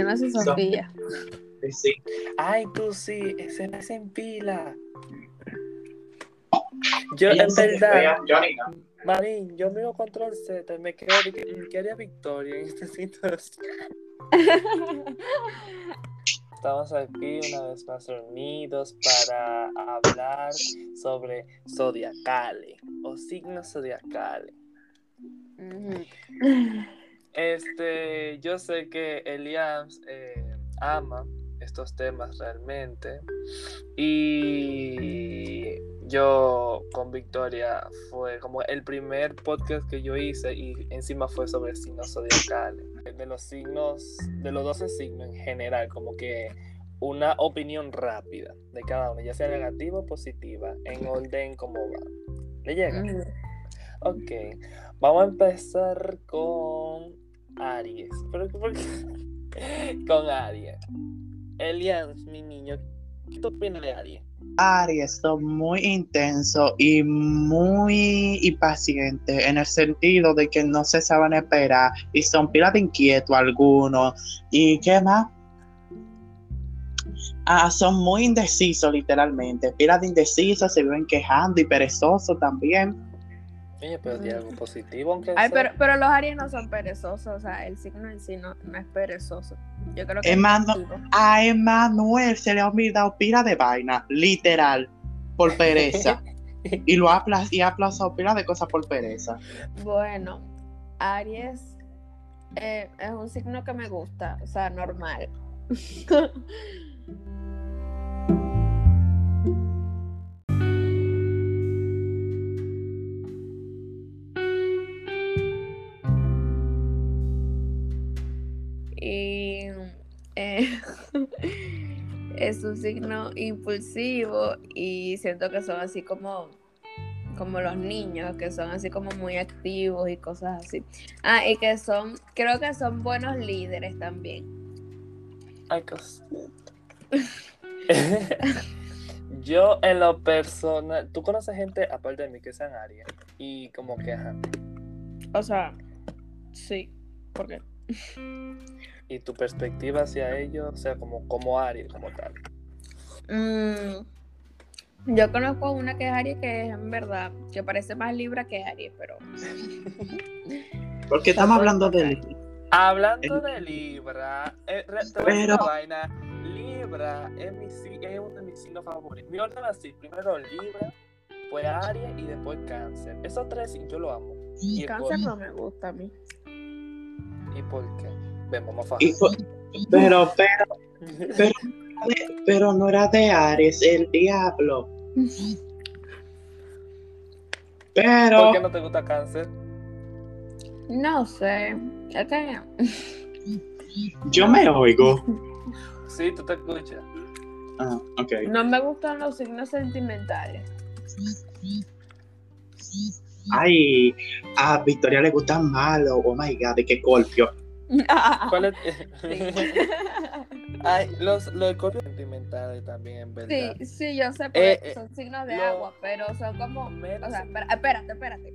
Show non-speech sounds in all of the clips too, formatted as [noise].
yo no soy Sofía. Sí. Ay, tú sí, ese me en pila. Yo, en verdad. Marín, yo miro control Z y me quedo mm, ¿qué haría Victoria en esta [laughs] situación? Estamos aquí una vez más reunidos para hablar sobre zodiacales o signos zodiacales. Ujú. Este, yo sé que Elias eh, ama estos temas realmente y yo con Victoria fue como el primer podcast que yo hice y encima fue sobre signos zodiacales, de los signos, de los 12 signos en general, como que una opinión rápida de cada uno, ya sea negativa o positiva, en orden como va. ¿Le llega? Ujú. Ok, vamos a empezar con Aries. ¿Pero por qué? [laughs] con Aries. Elian, mi niño, ¿qué tú opinas de Aries? Aries son muy intensos y muy impacientes en el sentido de que no se saben esperar y son pilas de inquieto algunos. ¿Y qué más? Ah, son muy indecisos literalmente, pilas de indecisos, se viven quejando y perezosos también. Oye, pero tiene algo positivo, aunque Ay, sea. pero, pero los Aries no son perezosos, o sea, el signo en sí no, no es perezoso. Yo creo que activo. A Emanuel se le ha olvidado pila de vaina, literal, por pereza. [laughs] y lo ha y ha aplazado pila de cosas por pereza. Bueno, Aries eh, es un signo que me gusta, o sea, normal. [laughs] es un signo impulsivo y siento que son así como como los niños que son así como muy activos y cosas así ah y que son creo que son buenos líderes también Ay, cos- [laughs] Yo, en lo personal, ¿tú conoces gente, aparte de mí, que sean Aries? Y como que, ajá. o sea sí porque Y tu perspectiva hacia ellos, o sea, como, como Aries, como tal. mm, yo conozco una que es Aries que es en verdad que parece más Libra que Aries pero [laughs] Porque estamos hablando de Hablando de Libra, eh, Pero- una vaina. Libra es, mi, es uno de mis signos favoritos. Mi orden así: primero Libra, después Aries y después Cáncer. Esos tres sí, yo lo amo. ¿Y cáncer por, no me gusta a mí ¿Y por qué? Ven, vamos a y fajar. fue- pero, pero, pero, pero no era de Aries, el diablo. Pero ¿Por qué no te gusta Cáncer? no sé es que yo me oigo. Sí, tú te escuchas. Ah, ok. no me gustan los signos sentimentales Ay, a Victoria le gusta malo. Oh my god, de que Scorpio. ¿Cuál es? [laughs] Sí. [laughs] Ay, los, los escorpios sentimentales también, en verdad. Sí, sí, yo sé, porque Eh, eh, son signos de lo- agua, pero son como, Menos- o sea, espera- espérate, espérate.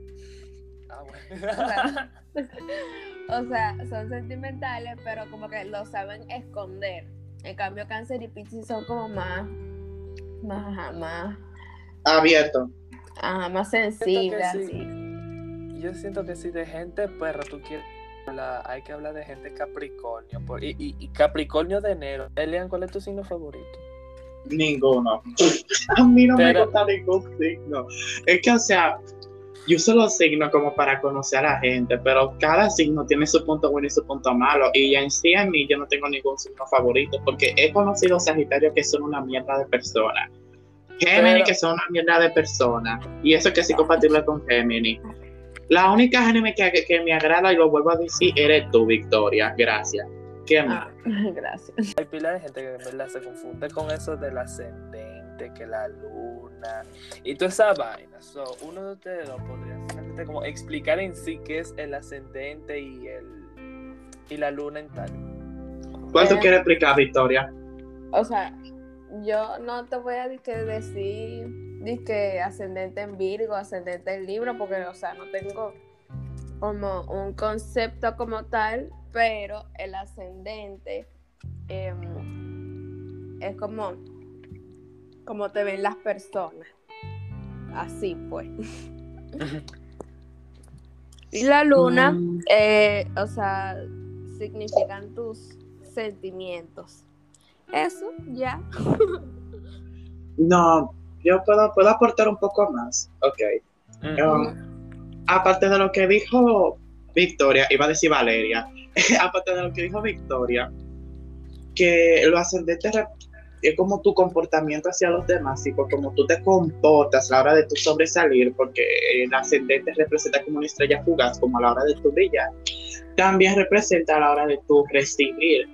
Ah, O bueno. sea, [laughs] o sea, son sentimentales, pero como que lo saben esconder. En cambio, Cáncer y Piscis son como más, más, ajá, más, Abierto. ajá, más que sí. así. Yo siento que si de gente perra tú quieres hablar, hay que hablar de gente Capricornio. por- y, y- y Capricornio de enero. Elian, ¿cuál es tu signo favorito? Ninguno. [laughs] A mí no Pero- me gusta ningún signo. Es que, o sea, yo uso los signos como para conocer a la gente, pero cada signo tiene su punto bueno y su punto malo. Y en sí, a mí, yo no tengo ningún signo favorito, porque he conocido Sagitarios que son una mierda de personas. Géminis Pero- que son una mierda de personas. Y eso que sí compatible con Géminis. La única Géminis que, que me agrada, y lo vuelvo a decir, eres tú, Victoria. Gracias. ¿Qué más? Ah, [laughs] gracias. Hay pila de gente que en verdad se confunde con eso del ascendente, que la luna y toda esa vaina. So, uno de ustedes dos podría finalmente como explicar en sí qué es el ascendente y el y la luna en tal. ¿Cuál tú Eh, quieres explicar, Victoria? O sea, yo no te voy a decir que ascendente en Virgo, ascendente en Libra, porque, o sea, no tengo como un concepto como tal, pero el ascendente em, es como, como te ven las personas. Así pues. [laughs] y la luna, Mm. eh, o sea, significan tus sentimientos. Eso, ya. [laughs] No, yo puedo, puedo aportar un poco más. Ok. Um, aparte de lo que dijo Victoria, iba a decir Valeria, [laughs] aparte de lo que dijo Victoria, que lo ascendente es como tu comportamiento hacia los demás, tipo como tú te comportas a la hora de tu sobresalir, porque el ascendente representa como una estrella fugaz, como a la hora de tu brillar. También representa a la hora de tu recibir.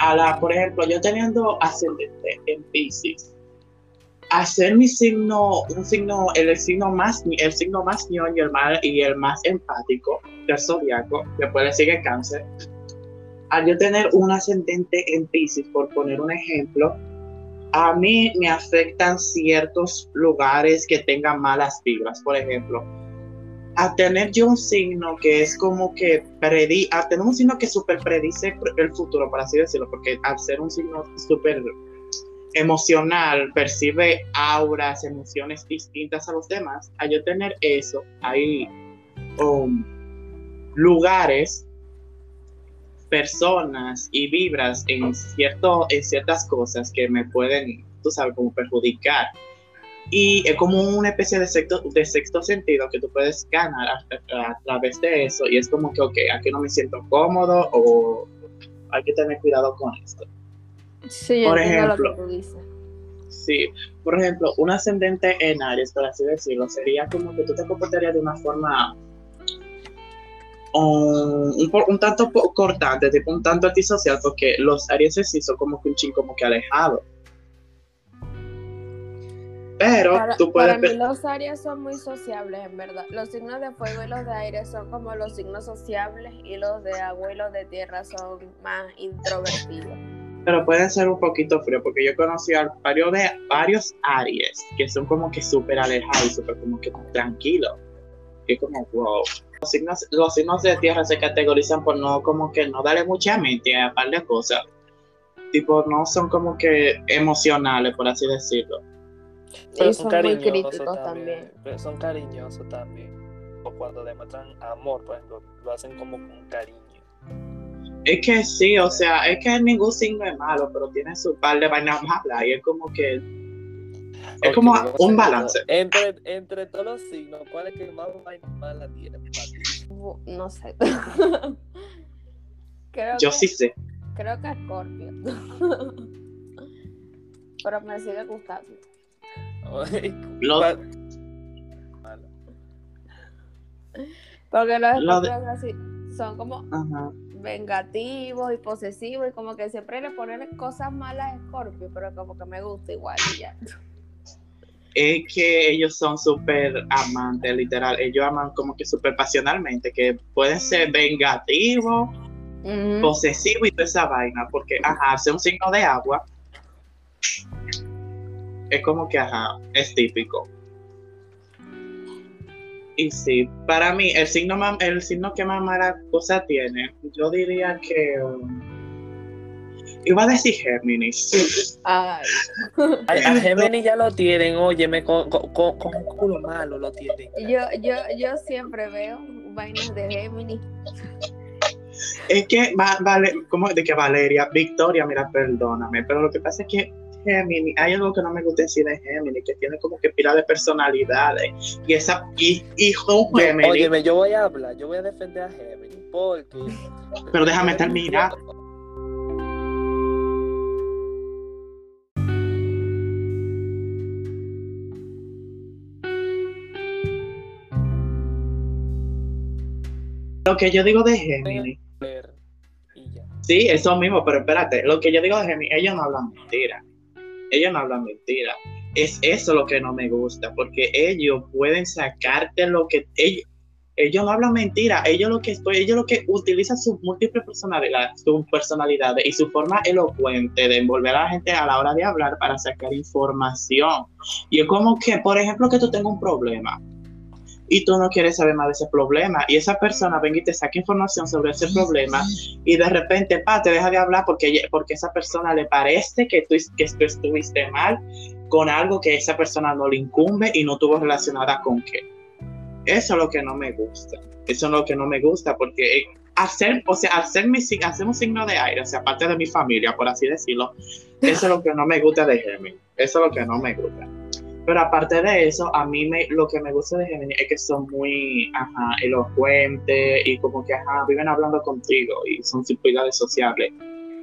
A la, por ejemplo, yo teniendo ascendente en Pisces, hacer mi signo, un signo, el signo más, el signo más ñoño y el más, y el más empático del zodiaco, después le sigue cáncer. Al yo tener un ascendente en Pisces, por poner un ejemplo, a mí me afectan ciertos lugares que tengan malas vibras. Por ejemplo, a tener yo un signo que es como que predi, a tener un signo que super predice el futuro, por así decirlo, porque al ser un signo súper emocional, percibe auras, emociones distintas a los demás, a yo tener eso, hay um, lugares, personas y vibras en, cierto, en ciertas cosas que me pueden, tú sabes, como perjudicar. Y es como una especie de sexto, de sexto sentido que tú puedes ganar a, a- a través de eso. Y es como que, ok, aquí no me siento cómodo o hay que tener cuidado con esto. Sí, Por lo ejemplo. que tú dices. Sí, por ejemplo, un ascendente en Aries, por así decirlo, sería como que tú te comportarías de una forma um, un, tanto cortante, tipo un tanto antisocial, porque los Aries sí son como que un ching como que alejado. Pero Para, tú puedes... para mí los Aries son muy sociables, en verdad. Los signos de fuego y los de aire son como los signos sociables y los de agua y los de tierra son más introvertidos. Pero pueden ser un poquito frío, porque yo conocí a varios, de, varios Aries que son como que súper alejados y súper como que tranquilos. Y como, wow. Los signos, los signos de tierra se categorizan por no como que no darle mucha mente a un par de cosas. Tipo, no son como que emocionales, por así decirlo. Pero y son muy críticos también. pero son cariñosos también. O cuando demuestran amor, por ejemplo, lo hacen como con cariño. Es que sí, o sea, es que ningún signo es malo, pero tiene su par de vainas malas y es como que es como un balance. Entre, entre todos los signos, ¿cuál es que más vaina mala tiene? No sé. [laughs] creo Yo que, sí sé. Creo que Scorpio. [laughs] Pero me sigue gustando. Lo- ¿Cuál- Malo. Porque los Lo de- Scorpios así son como Ajá. Vengativos y posesivos y como que siempre le ponen cosas malas a Scorpio, pero como que me gusta igual y ya. es que ellos son súper amantes, literal. Ellos aman como que súper pasionalmente, que pueden ser vengativos, Ujú. posesivos y toda esa vaina, porque, ajá, ser un signo de agua es como que, ajá, es típico. Y sí, para mí, el signo, más, el signo que más mala cosa tiene, yo diría que. um, iba a decir Géminis. Ay, Ay, a Gemini ya lo tienen, óyeme, con, con, con- un culo malo lo tienen. yo, yo, yo siempre veo vainas de Gemini. Es que, va- vale, como de que Valeria, Victoria, mira, perdóname, pero lo que pasa es que Gemini, hay algo que no me gusta decir de Gemini, que tiene como que pila de personalidades. Y esa, y, y Gemini, óyeme, yo voy a hablar, yo voy a defender a Gemini, porque... pero déjame terminar. Lo que yo digo de Gemini, sí, eso mismo, pero espérate, lo que yo digo de Gemini, ellos no hablan mentira. Ellos no hablan mentira. Es eso lo que no me gusta, porque ellos pueden sacarte lo que ellos, no hablan mentira, ellos lo que estoy, ellos lo que utilizan sus múltiples personalidades, sus personalidades y su forma elocuente de envolver a la gente a la hora de hablar para sacar información. Y es como que, por ejemplo, que tú tengas un problema. Y tú no quieres saber más de ese problema. Y esa persona venga y te saca información sobre ese problema y de repente, pa, te deja de hablar porque, porque esa persona le parece que tú, que tú estuviste mal con algo que esa persona no le incumbe y no tuvo relacionada con qué. Eso es lo que no me gusta. Eso es lo que no me gusta porque hacer, o sea, hacer, mi, hacer un signo de aire, o sea, aparte de mi familia, por así decirlo, eso es lo que no me gusta de Gemini. Eso es lo que no me gusta. Pero aparte de eso, a mí me, lo que me gusta de Gemini es que son muy ajá, elocuentes y como que ajá, viven hablando contigo y son circulares sociales.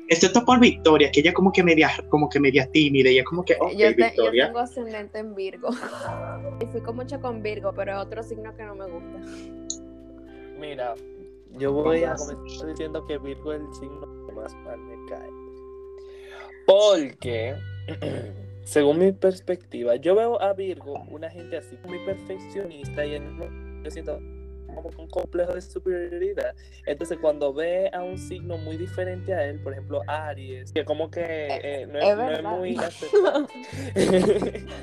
Excepto por Victoria, que ella como que media, como que media tímida, ella como que, okay, yo, te, Victoria. yo tengo ascendente en Virgo. [laughs] y fui con mucho con Virgo, pero es otro signo que no me gusta. Mira, yo voy a comenzar diciendo que Virgo es el signo que más mal me cae. Porque [clears throat] según mi perspectiva, yo veo a Virgo una gente así muy perfeccionista y en, yo siento como un complejo de superioridad. Entonces, cuando ve a un signo muy diferente a él, por ejemplo, Aries, que como que eh, no, es, es no es muy. [laughs]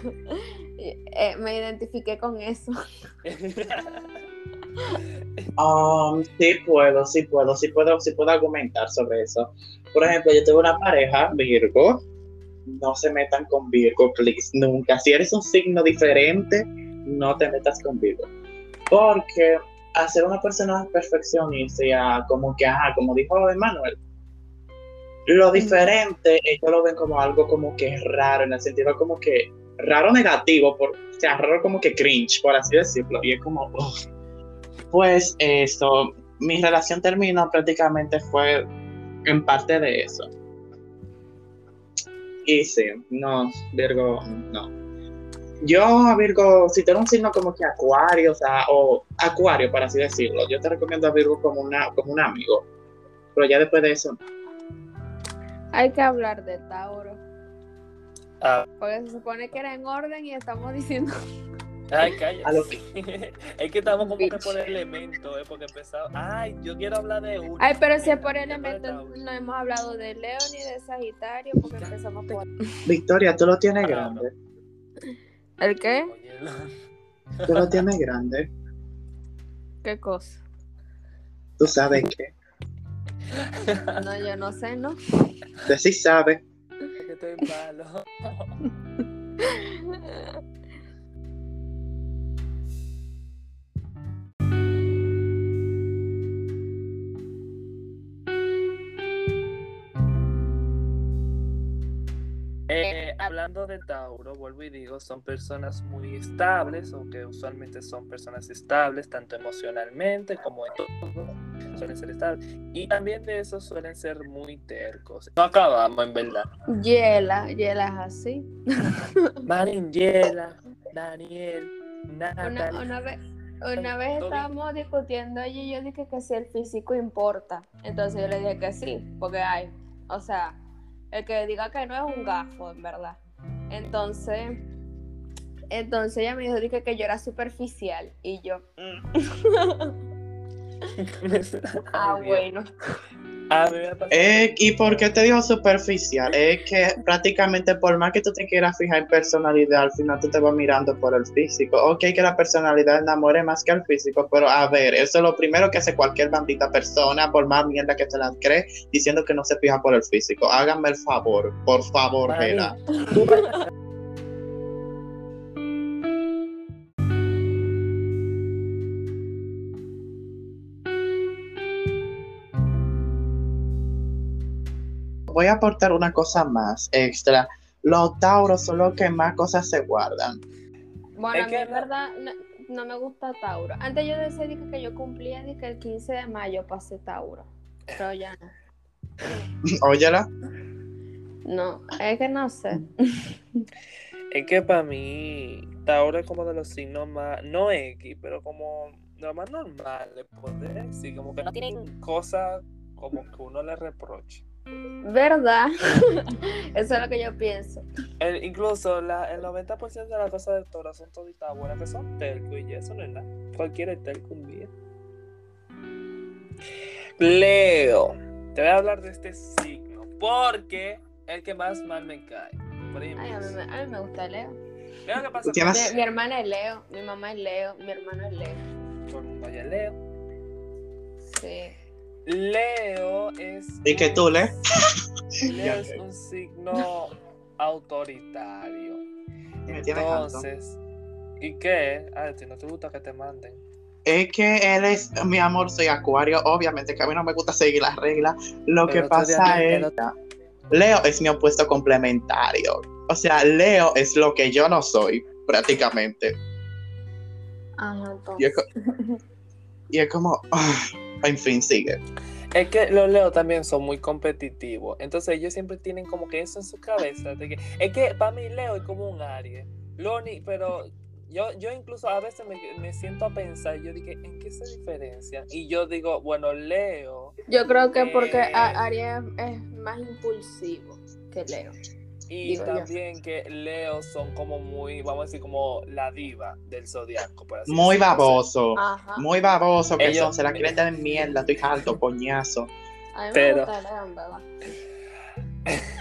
Eh, me identifiqué con eso. [laughs] Um, sí puedo, sí puedo, sí puedo, sí puedo argumentar sobre eso. Por ejemplo, yo tengo una pareja, Virgo. No se metan con Virgo, please, nunca. Si eres un signo diferente, no te metas con Virgo. Porque hacer una persona perfeccionista, como que, ajá, como dijo Emanuel, lo diferente, ellos lo ven como algo como que raro, en el sentido como que raro negativo, por, o sea, raro como que cringe, por así decirlo. Y es como, pues eso, mi relación terminó prácticamente fue en parte de eso. Y sí, no, Virgo, no. Yo a Virgo, si tengo un signo como que acuario, o sea, o acuario, por así decirlo, yo te recomiendo a Virgo como, una, como un amigo. Pero ya después de eso, Hay que hablar de Tauro. Ah, Porque se supone que era en orden y estamos diciendo. Ay, calla. A lo es que estamos como que por elementos, ¿eh? porque empezaba. Ay, yo quiero hablar de uno. Ay, pero si es por elementos, no hemos hablado de Leo ni de Sagitario, porque empezamos por. [laughs] Victoria, tú lo tienes Ah, grande. ¿El qué? Tú lo tienes grande. ¿Qué cosa? Tú sabes que. No, yo no sé, ¿no? Usted sí sabe. es que estoy malo. [laughs] Eh, hablando de Tauro, vuelvo y digo, son personas muy estables, o que usualmente son personas estables, tanto emocionalmente como en todo, suelen ser estables. Y también de eso suelen ser muy tercos. No acabamos, en verdad. Yela, Yela es así. [laughs] Maringela, Daniel, Una, Natalie. una vez, una vez estábamos discutiendo y yo dije que si el físico importa. Entonces yo le dije que sí, porque hay, o sea, el que diga que no es un gafo, en verdad. Entonces, entonces ella me dijo dije, que yo era superficial y yo, mm, [laughs] [laughs] ah, bueno. A mí me ha pasado- Eh, ¿Y por qué te digo superficial? Es que prácticamente por más que tú te quieras fijar en personalidad, al final tú te vas mirando por el físico. Ok, que la personalidad enamore más que el físico, pero a ver, eso es lo primero que hace cualquier bandita persona, por más mierda que se las cree, diciendo que no se fija por el físico. Háganme el favor, por favor, Mari, Voy a aportar una cosa más extra. Los tauros son los que más cosas se guardan. Bueno, Es a mí que en verdad no, no me gusta Tauro. Antes yo decía dije, que yo cumplía dije, el 15 de mayo pasé Tauro, pero ya no. [laughs] Óyela. No, es que no sé. [laughs] Es que para mí, Tauro es como de los signos más, no X, pero como lo más normal de poder decir, como que no tienen cosas como que uno le reproche. ¿Verdad? [laughs] Eso es lo que yo pienso. El- incluso la, el 90% de las cosas de Tauro son toditas buenas, que son telco y eso no es nada. Cualquiera es telco un día. Leo, te voy a hablar de este signo, porque es el que más mal me cae. Por Ay, a, mí, me- a mí me gusta Leo. Leo, ¿qué pasa? ¿Tú tienes- Mi, mi hermana es Leo, mi mamá es Leo, mi hermano es Leo. Todo el mundo ya Leo. Sí. Leo es. ¿Y que tú, Le? Leo Ya es un signo autoritario. [laughs] Entonces, ¿y qué? A ti no te gusta que te manden. Es que él es, mi amor, soy acuario. Obviamente que a mí no me gusta seguir las reglas. Lo Pero que pasa es. otro- Leo es mi opuesto complementario. O sea, Leo es lo que yo no soy, prácticamente. Ajá, Y es, entonces. co- [laughs] y es como. [sighs] ah, fin, sigue. Es que los Leo también son muy competitivos. Entonces ellos siempre tienen como que eso en su cabeza. de que- es que para mí Leo es como un Aries. Loni, pero yo, yo incluso a veces me, me siento a pensar, yo dije, ¿en qué se diferencian? Y yo digo, bueno, Leo Yo creo que porque Eh. a- Aries es más impulsivo que Leo. Y Digo yo. también que Leo son como muy, vamos a decir, como la diva del zodiaco. por así Muy decirlo. baboso. Ajá. Muy baboso que Ellos- son. Se la quieren dar en mierda. Estoy harto, coñazo. A mí me Pero- gusta en verdad.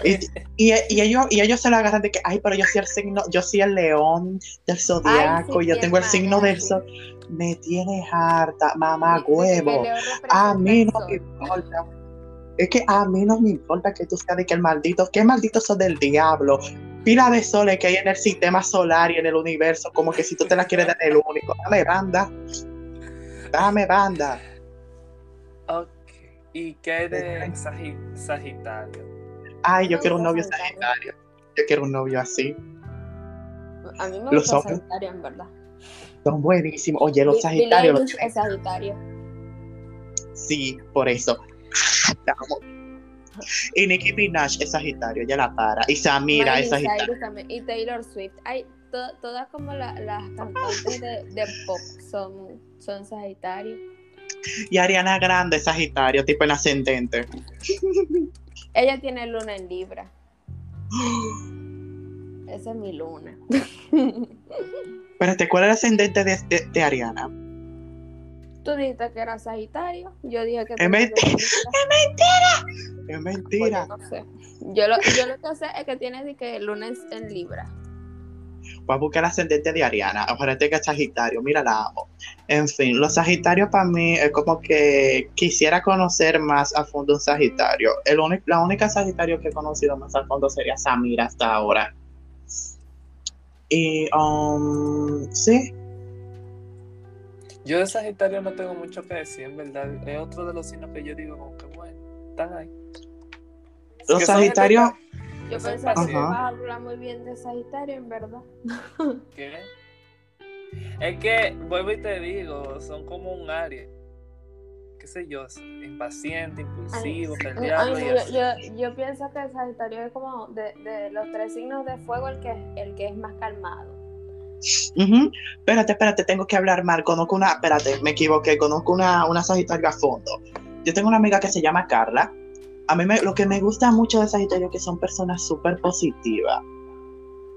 Y, y, y ellos, y ellos se la agarran de que, ay, pero yo soy el signo, yo soy el león del zodiaco, sí, yo tengo el signo del sol. Me tienes harta, mamá huevo. A mí no me importa. Es que a mí no me importa que tú seas de que el maldito, qué maldito sos del diablo. Pila de soles que hay en el sistema solar y en el universo, como que si tú te la quieres dar el único. Dame banda. Dame banda. Ok. ¿Y qué de Sagi- Sagitario? Ay, yo quiero un novio Sagitario. Yo quiero un novio así. A mí me Los gusta hombres. Sagitario, en verdad. Son buenísimos. Oye, los sagitarios los Sagitario. Sí, por eso. Y Nicki Minaj es Sagitario, ya la para. Y Samira Miley es Sagitario. Cyrus y Taylor Swift. Hay to- todas como la- las cantantes de, de pop son, son Sagitario. Y Ariana Grande es Sagitario, tipo en ascendente. Ella tiene luna en Libra. Esa es mi luna. Espérate, ¿cuál es el ascendente de, de- de Ariana? Tú dijiste que era Sagitario. Yo dije que Es mentira. en Libra. Es Pues mentira. yo no sé. Yo lo, yo lo que sé es que tiene de que luna en, en Libra. Voy a buscar el ascendente de Ariana. Acuérdate que es Sagitario. Mira, la amo. En fin, los Sagitarios para mí es como que quisiera conocer más a fondo un Sagitario. El único- la única Sagitario que he conocido más a fondo sería Samira hasta ahora. Y, um, sí, Yo de Sagitario no tengo mucho que decir, en verdad. Es otro de los signos que yo digo, como que bueno, están ahí. Los Que Sagitarios- Yo pensaba que ibas a hablar muy bien de Sagitario, en verdad. [laughs] que- Es que, vuelvo y te digo, son como un área. Qué sé yo, impaciente, impulsivo, peleado yo, yo, yo pienso que Sagitario es como de, de los tres signos de fuego el que, el que es más calmado. Ujú. Espérate, espérate, tengo que hablar mal. Conozco una, espérate, me equivoqué, conozco una, una Sagitario a fondo. Yo tengo una amiga que se llama Carla. A mí me- lo que me gusta mucho de Sagitario es que son personas súper positivas.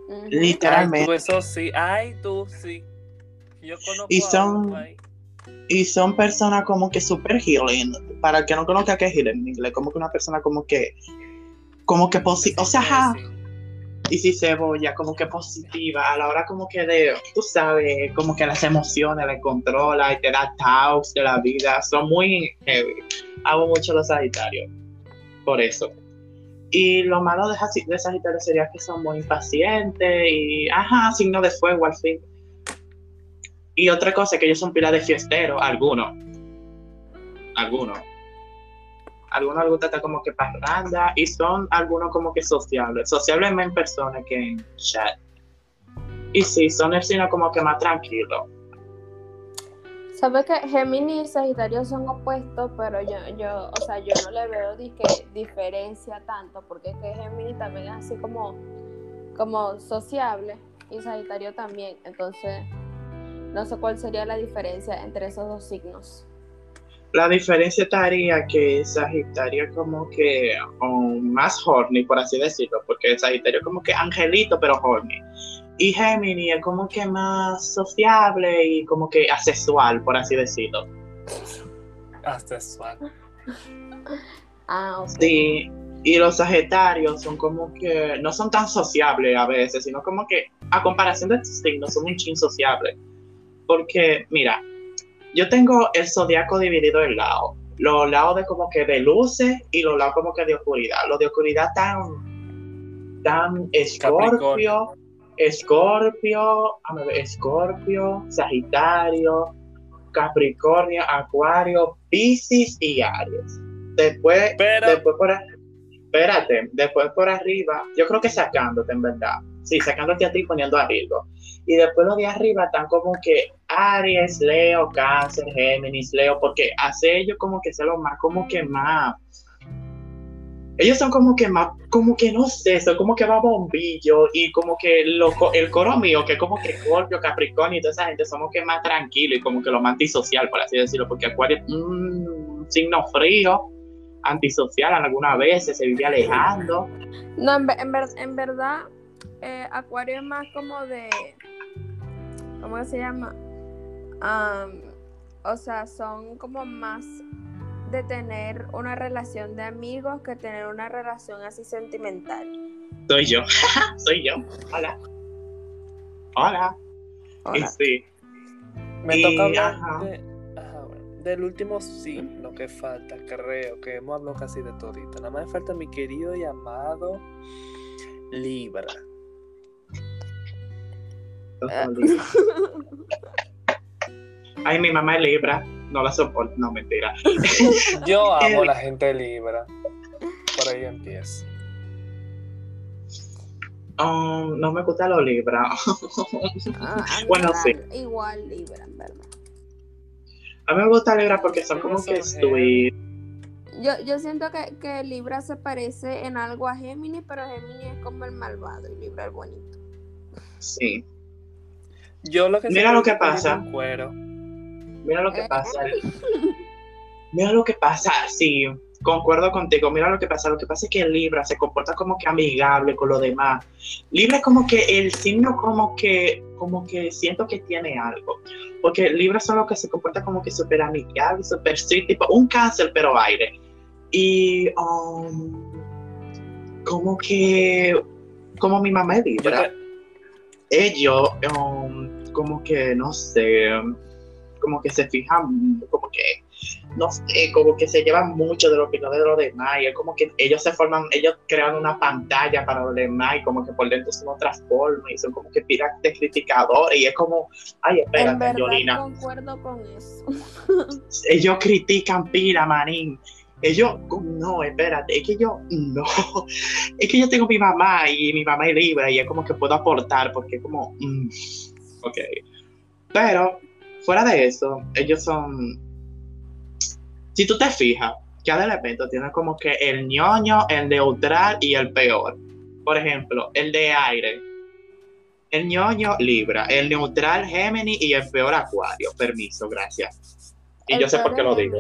Ujú. Ay, Literalmente. tú, eso sí. Ay, tú sí. Yo conozco Y a son- ahí. Y son personas como que súper healing. Para el que no conozca qué es healing en inglés, como que una persona como que, como que positiva, o sea, ajá. Y si cebolla, como que positiva, a la hora como que de, tú sabes, como que las emociones las controla y te da talks de la vida, son muy heavy. Amo mucho los Sagitarios, por eso. Y lo malo de, de Sagitario sería que son muy impacientes y, ajá, signo de fuego al fin. Y otra cosa es que ellos son pilas de fiesteros, algunos. Algunos. Algunos les gusta estar como que parranda y son algunos como que sociables. Sociables más en persona que en chat. Y sí, son el signo como que más tranquilo. ¿Sabes que Géminis y Sagitario son opuestos? Pero yo, yo, o sea, yo no le veo di diferencia tanto, porque es que Géminis también es así como, como sociable y Sagitario también. Entonces, no sé cuál sería la diferencia entre esos dos signos. La diferencia estaría que Sagitario es como que um, más horny, por así decirlo, porque Sagitario es como que angelito, pero horny. Y Gemini es como que más sociable y como que asexual, por así decirlo. Hasta sexual. Ah, ok. Sí, y los Sagitarios son como que no son tan sociables a veces, sino como que a comparación de estos signos, son un chin sociable. Porque, mira, yo tengo el zodiaco dividido en lados. Los lados de como que de luces y los lados como que de oscuridad. Los de oscuridad tan, tan escorpio, escorpio, escorpio, sagitario, capricornio, acuario, piscis y aries. Después, Pero- después por espérate, después por arriba, yo creo que sacándote en verdad. Sí, sacándote a ti y poniendo a Virgo. Y después los de arriba están como que Aries, Leo, Cáncer, Géminis, Leo, porque hace ellos como que ser los más, como que más. Ellos son como que más, como que no sé, son como que más bombillo y como que lo el coro mío, que como que Scorpio, Capricornio y toda esa gente somos que más tranquilos y como que lo más antisocial, por así decirlo, porque Acuario es un signo frío, antisocial algunas veces, se vive alejando. No, en, en ver- en verdad, eh, Acuario es más como de. ¿Cómo se llama? O sea, son como más de tener una relación de amigos que tener una relación así sentimental. Soy yo, [laughs] soy yo. Hola. Hola. Hola. sí. Me Y, toca hablar ajá. de- ajá, bueno, del último signo que falta, creo que hemos hablado casi de todito. Nada más me falta mi querido y amado Libra. Ah. [laughs] Ay, mi mamá es Libra. No la soporto. No, mentira. [laughs] Yo amo Eh. a la gente Libra. Por ahí empiezo. Um, no me gusta los Libra. Ah, [laughs] Bueno, sí. Igual Libra, en verdad. A mí me gusta Libra porque son como que sweet. Yo, yo siento que, que Libra se parece en algo a Géminis, pero Géminis es como el malvado y Libra el bonito. Sí. Yo lo que Mira lo que es pasa. un cuero. Mira lo que pasa. Mira lo que pasa. Sí, concuerdo contigo. Mira lo que pasa. Lo que pasa es que Libra se comporta como que amigable con los demás. Libra es como que el signo como que, como que siento que tiene algo. Porque Libra son los que se comporta como que súper amigable, súper sweet, tipo un cáncer pero aire. Y um, como que, como mi mamá es Libra ellos um, como que no sé como que se fijan como que no sé como que se llevan mucho de lo que no de los demás y es como que ellos se forman ellos crean una pantalla para los demás y como que por dentro son otras formas y son como que pirates criticadores y es como ay espérate Yolina. concuerdo con eso. ellos critican pila manín. Ellos no espérate es que yo no. [laughs] Es que yo tengo mi mamá y mi mamá es libre y es como que puedo aportar porque es como mm, ok. Pero fuera de eso ellos son si tú te fijas cada elemento tiene como que el ñoño el neutral y el peor por ejemplo el de aire el ñoño Libra, el neutral Géminis y el peor Acuario. Permiso, gracias. Y El yo sé por qué lo digo.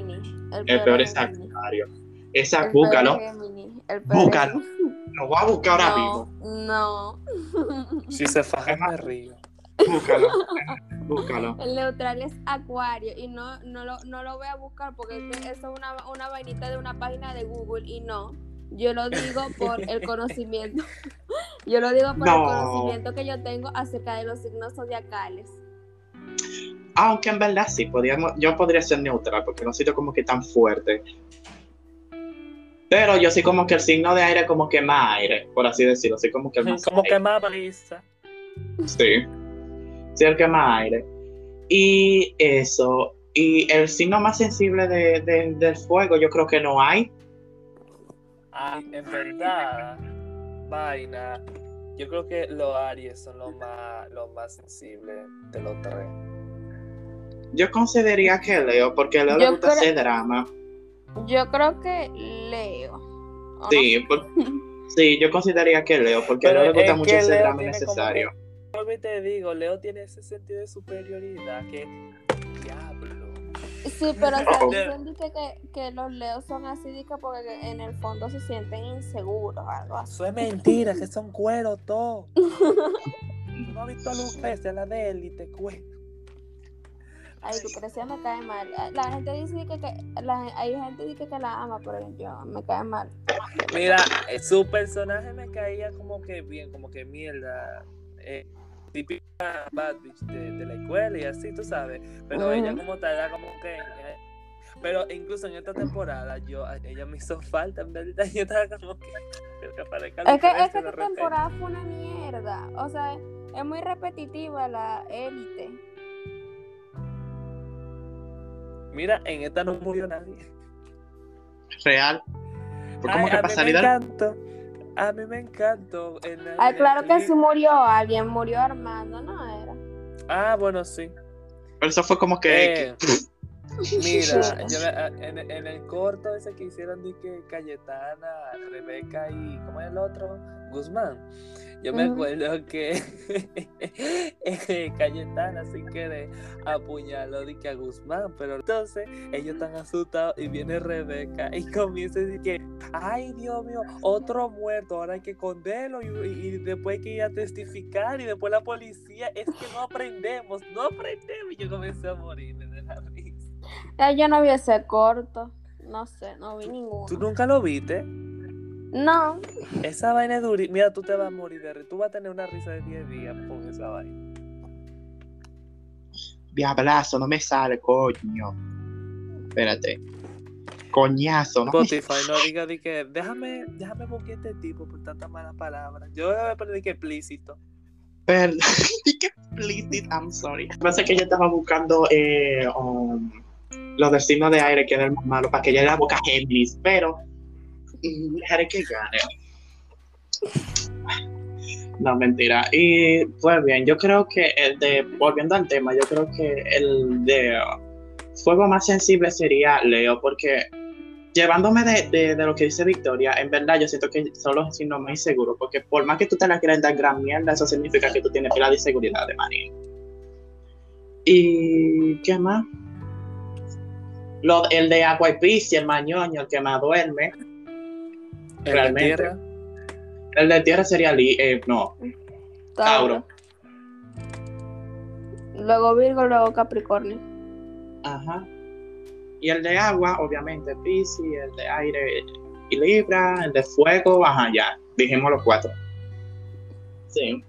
El peor es. Acuario. Esa, El peor búscalo. Búscalo. Lo voy a buscar ahora No, mismo. no. Si se faja, me río. Búscalo. Búscalo. El neutral es acuario y no, no, lo, no lo voy a buscar porque es que eso es una, una vainita de una página de Google y no. Yo lo digo por el [laughs] conocimiento. [laughs] Yo lo digo por No. el conocimiento que yo tengo acerca de los signos zodiacales. Aunque en verdad sí, podríamos, yo podría ser neutral porque no siento como que tan fuerte. Pero yo soy como que el signo de aire como que más aire, por así decirlo. Soy como que el más Como aire. que más brisa. Sí. Que más aire. Y eso. Y el signo más sensible de, de- del fuego, yo creo que no hay. Ay, en verdad, vaina. Yo creo que los Aries son los más, los más sensibles de los tres. Yo consideraría que Leo, porque a Leo le Yo gusta creo- hacer drama. Yo creo que Leo. ¿o Sí, no? por- [laughs] sí, yo consideraría que Leo, porque a Leo le gusta mucho ese Leo drama tiene como y te digo, Leo tiene ese sentido de superioridad que. Diablo. Sí, pero o sea, dicen dice que, que los leos son así dice, porque en el fondo se sienten inseguros, algo así. Eso es mentira, que son cueros todos. [laughs] No has visto a Lucrecia, la de él, y te cuento. Ay, Lucrecia me cae mal. La gente dice que, que la, hay gente dice que la ama, pero yo me cae mal. Mira, eh, su personaje me caía como que bien, como que mierda. Eh, típica bad bitch de, de la escuela y así, tú sabes. Pero ella como tal era como que... eh, pero incluso en esta temporada, yo, ella me hizo falta, en verdad. [laughs] Yo estaba como que... Es que, es que esta temporada fue una mierda. O sea, es muy repetitiva la élite. Mira, en esta no murió nadie. Real. Fue como Ay, que a para mí me encantó. A mí me encantó. en en claro que sí murió alguien, murió Armando, no era. Ah, bueno, sí. Pero eso fue como que. Eh, Mira, [laughs] yo en, en el corto ese que hicieron de que Cayetana, Rebeca y ¿cómo es el otro? Guzmán. Yo me acuerdo que [laughs] Cayetana sin querer apuñaló de que a Guzmán, pero entonces ellos están asustados y viene Rebeca y comienza a decir que, ay Dios mío, otro muerto, ahora hay que esconderlo y, y- y después hay que ir a testificar y después la policía, es que no aprendemos, no aprendemos y yo comencé a morirme de la yo no vi ese corto. No sé, no vi ninguno. ¿Tú nunca lo viste? No, Esa vaina es dura. Mira, tú te vas a morir de risa. Tú vas a tener una risa de 10 días con esa vaina. Diablazo, no me sale, coño. Espérate. Coñazo, ¿no? me Spotify no [laughs] diga de que déjame, déjame buscar este tipo por tantas malas palabras. Yo voy a poner que explícito. Perdón, [laughs] qué explicit, I'm sorry. Pasa que yo estaba buscando eh, um, los del signo de aire, que el más malo, para que ella la boca Géminis, pero mm, dejaré que gane. No, mentira. Y pues bien, yo creo que el de, volviendo al tema, yo creo que el de fuego más sensible sería Leo, porque llevándome de, de, lo que dice Victoria, en verdad yo siento que son los signos más inseguros, porque por más que tú te la quieras dar gran mierda, eso significa que tú tienes pila de inseguridad de maní. ¿Y qué más? Lo, el de agua y piscis, el mañoño, el que más duerme. Realmente. tierra. El de tierra sería Li, eh, no, Tauro. Luego Virgo, luego Capricornio. Ajá. Y el de agua, obviamente, Piscis, el de aire y Libra, el de fuego, ajá, ya. Dijimos los cuatro. Sí.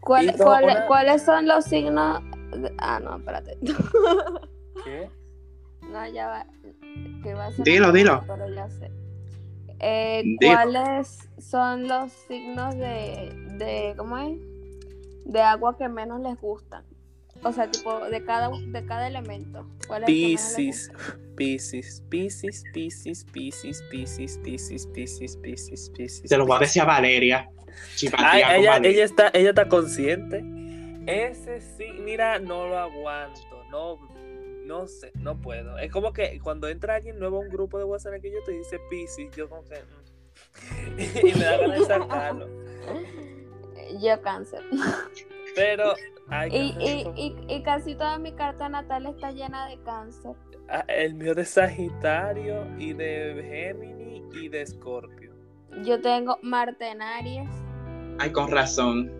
¿Cuál- una- ¿Cuáles son los signos? de- Ah, no, espérate. [laughs] ¿Qué? No, ya va. Que va a ser Dilo, dilo. Pero ya sé. Eh, Dilo. ¿Cuáles son los signos de, de, ¿cómo es? De agua que menos les gustan? O sea, tipo, de cada, de cada elemento. ¿Cuál es Piscis. Piscis, Piscis, Piscis, Piscis, Piscis, Piscis, Piscis, Piscis, Piscis. Se lo voy a decir a Valeria. Ay, con ella, Valeria. ella está, ella está consciente. Ese sí, mira, no lo aguanto. No, no sé, no puedo. Es como que cuando entra alguien nuevo a un grupo de WhatsApp que yo te dice Piscis, yo como que. mm. [laughs] y me da ganas de sacarlo. [laughs] Yo cáncer. Pero. Ay, Y, y, y, y casi toda mi carta natal está llena de cáncer. Ah, el mío de Sagitario y de Géminis y de Escorpio. Yo tengo Marte en Aries. Ay, con razón.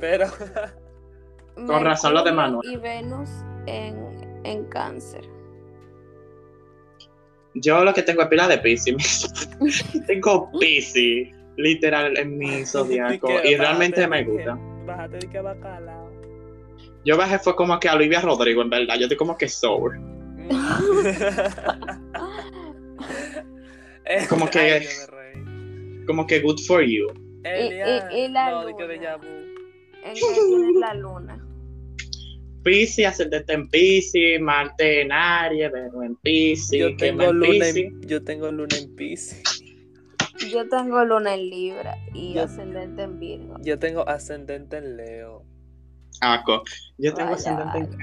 Pero. [laughs] Con razón lo de Manuel. Y Venus en, en cáncer. Yo lo que tengo es pila de Piscis. [laughs] tengo Piscis, literal, en mi zodiaco. y realmente me gusta. Bájate de que bacalao. Yo bajé fue como que a Olivia Rodrigo, en verdad. Yo estoy como que sour. [laughs] Como que- Ay. Como que good for you. Elian, y la no, de que luna. déjà vu. En la luna. Piscis, ascendente en Piscis, Marte en Aries, Venus en Piscis, Yo ¿qué tengo, luna en, yo tengo luna en Piscis. Yo tengo luna en Libra y Yo- ascendente en Virgo. Yo tengo ascendente en Leo. Aco. Yo tengo Vaya, ascendente en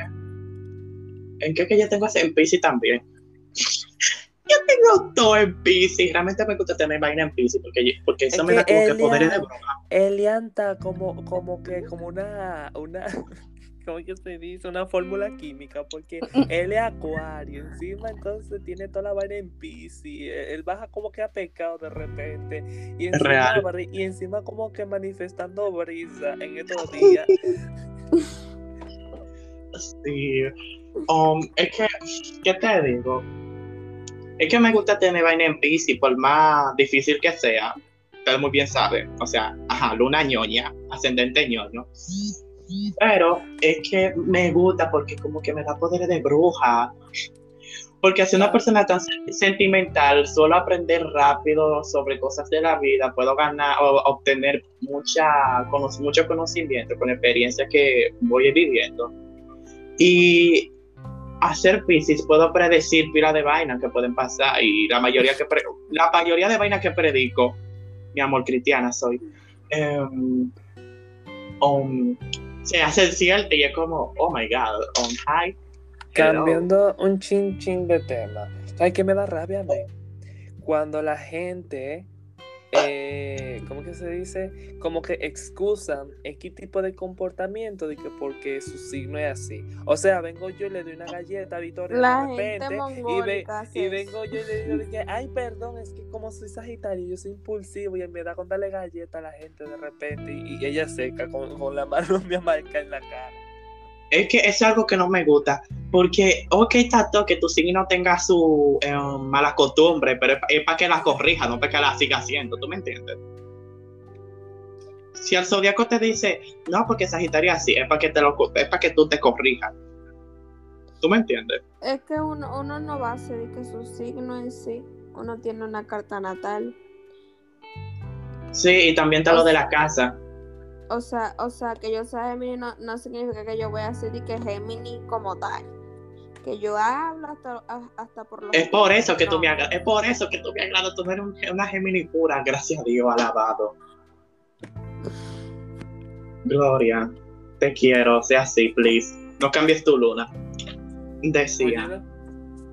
qué? ¿En qué que yo tengo ascendente en Piscis también? Yo tengo todo en Piscis. Realmente me gusta tener vaina en Piscis porque, yo- porque eso Es me da que como que Elia- poderes de broma. Elian está como, como que, como una, una, ¿cómo que se dice? Una fórmula química, porque él es acuario, encima entonces tiene toda la vaina en Pisces, él baja como que a pecado de repente, y encima, Real. bri- y encima como que manifestando brisa en estos días. [laughs] Sí. Um, es que, ¿qué te digo? Es que me gusta tener vaina en Piscis, por más difícil que sea. ustedes muy bien saben, o sea, ajá, luna ñoña, ascendente ñoño. Pero es que me gusta porque como que me da poder de bruja. Porque así una persona tan sentimental, suelo aprender rápido sobre cosas de la vida, puedo ganar o obtener mucha, mucho conocimiento con experiencias que voy viviendo. Y hacer Pisces puedo predecir pila de vainas que pueden pasar y la mayoría que la mayoría de vainas que predico, mi amor cristiana soy, um, um, se hace cierto y es como, oh my god, on high. Cambiando un chin chin de tema. Ay, que me da rabia, me. Cuando la gente eh, ¿cómo que se dice? Como que excusan X tipo de comportamiento de que porque su signo es así. O sea, vengo yo y le doy una galleta a Victoria La de repente y, ve- y vengo yo y le digo de que, ay, perdón, es que como soy sagitario, yo soy impulsivo y en vez de con darle galleta a la gente de repente y, y ella seca con, con la [laughs] mano me marca en la cara. Es que es algo que no me gusta. Porque, ok, tanto que tu signo tenga su eh, mala costumbre, pero es para que la corrija, no para que la siga haciendo. ¿Tú me entiendes? Si el zodiaco te dice, no, porque Sagitario así, es para que, te lo, es para que tú te corrijas. ¿Tú me entiendes? Es que uno, uno no va a hacer que su signo en sí. Uno tiene una carta natal. Sí, y también te lo de la casa. O sea, o sea, que yo sea Gemini no, no significa que yo voy a y que Gemini como tal. Que yo hablo hasta, hasta por los... Es por eso que tú me agradas. Es por eso que tú me agradas. Tú no eres un- una Gemini pura. Gracias a Dios, alabado. Gloria, te quiero. Sea así, please. No cambies tu luna. Decía, Oye,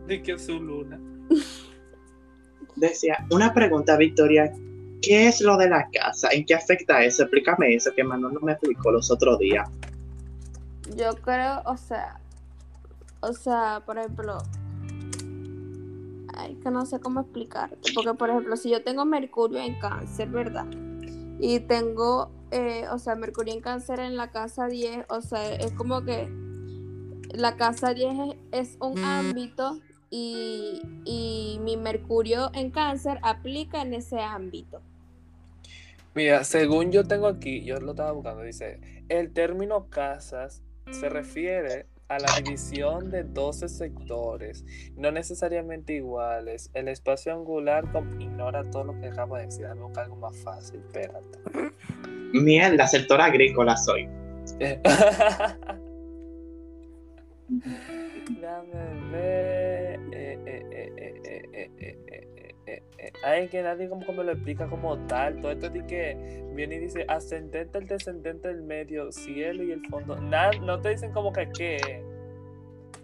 de que su luna. decía, una pregunta, Victoria. ¿Qué es lo de la casa? ¿En qué afecta eso? Explícame eso que Manuel no me explicó los otros días. Yo creo, o sea, o sea, por ejemplo, ay, que no sé cómo explicarte, porque por ejemplo, si yo tengo Mercurio en cáncer, ¿verdad? Y tengo, eh, o sea, Mercurio en cáncer en la casa 10, o sea, es como que la casa 10 es, es un ámbito y, y mi Mercurio en cáncer aplica en ese ámbito. Mira, según yo tengo aquí, yo lo estaba buscando, dice, el término casas se refiere a la división de 12 sectores, no necesariamente iguales. El espacio angular ignora todo lo que acabo de decir. Dame buscar algo más fácil, espérate. Mierda, sector agrícola soy. [laughs] Dame ver. Ay, que nadie como que me lo explica como tal. Todo esto de que viene y dice ascendente, el descendente, el medio, cielo y el fondo. Nada, no te dicen como que qué.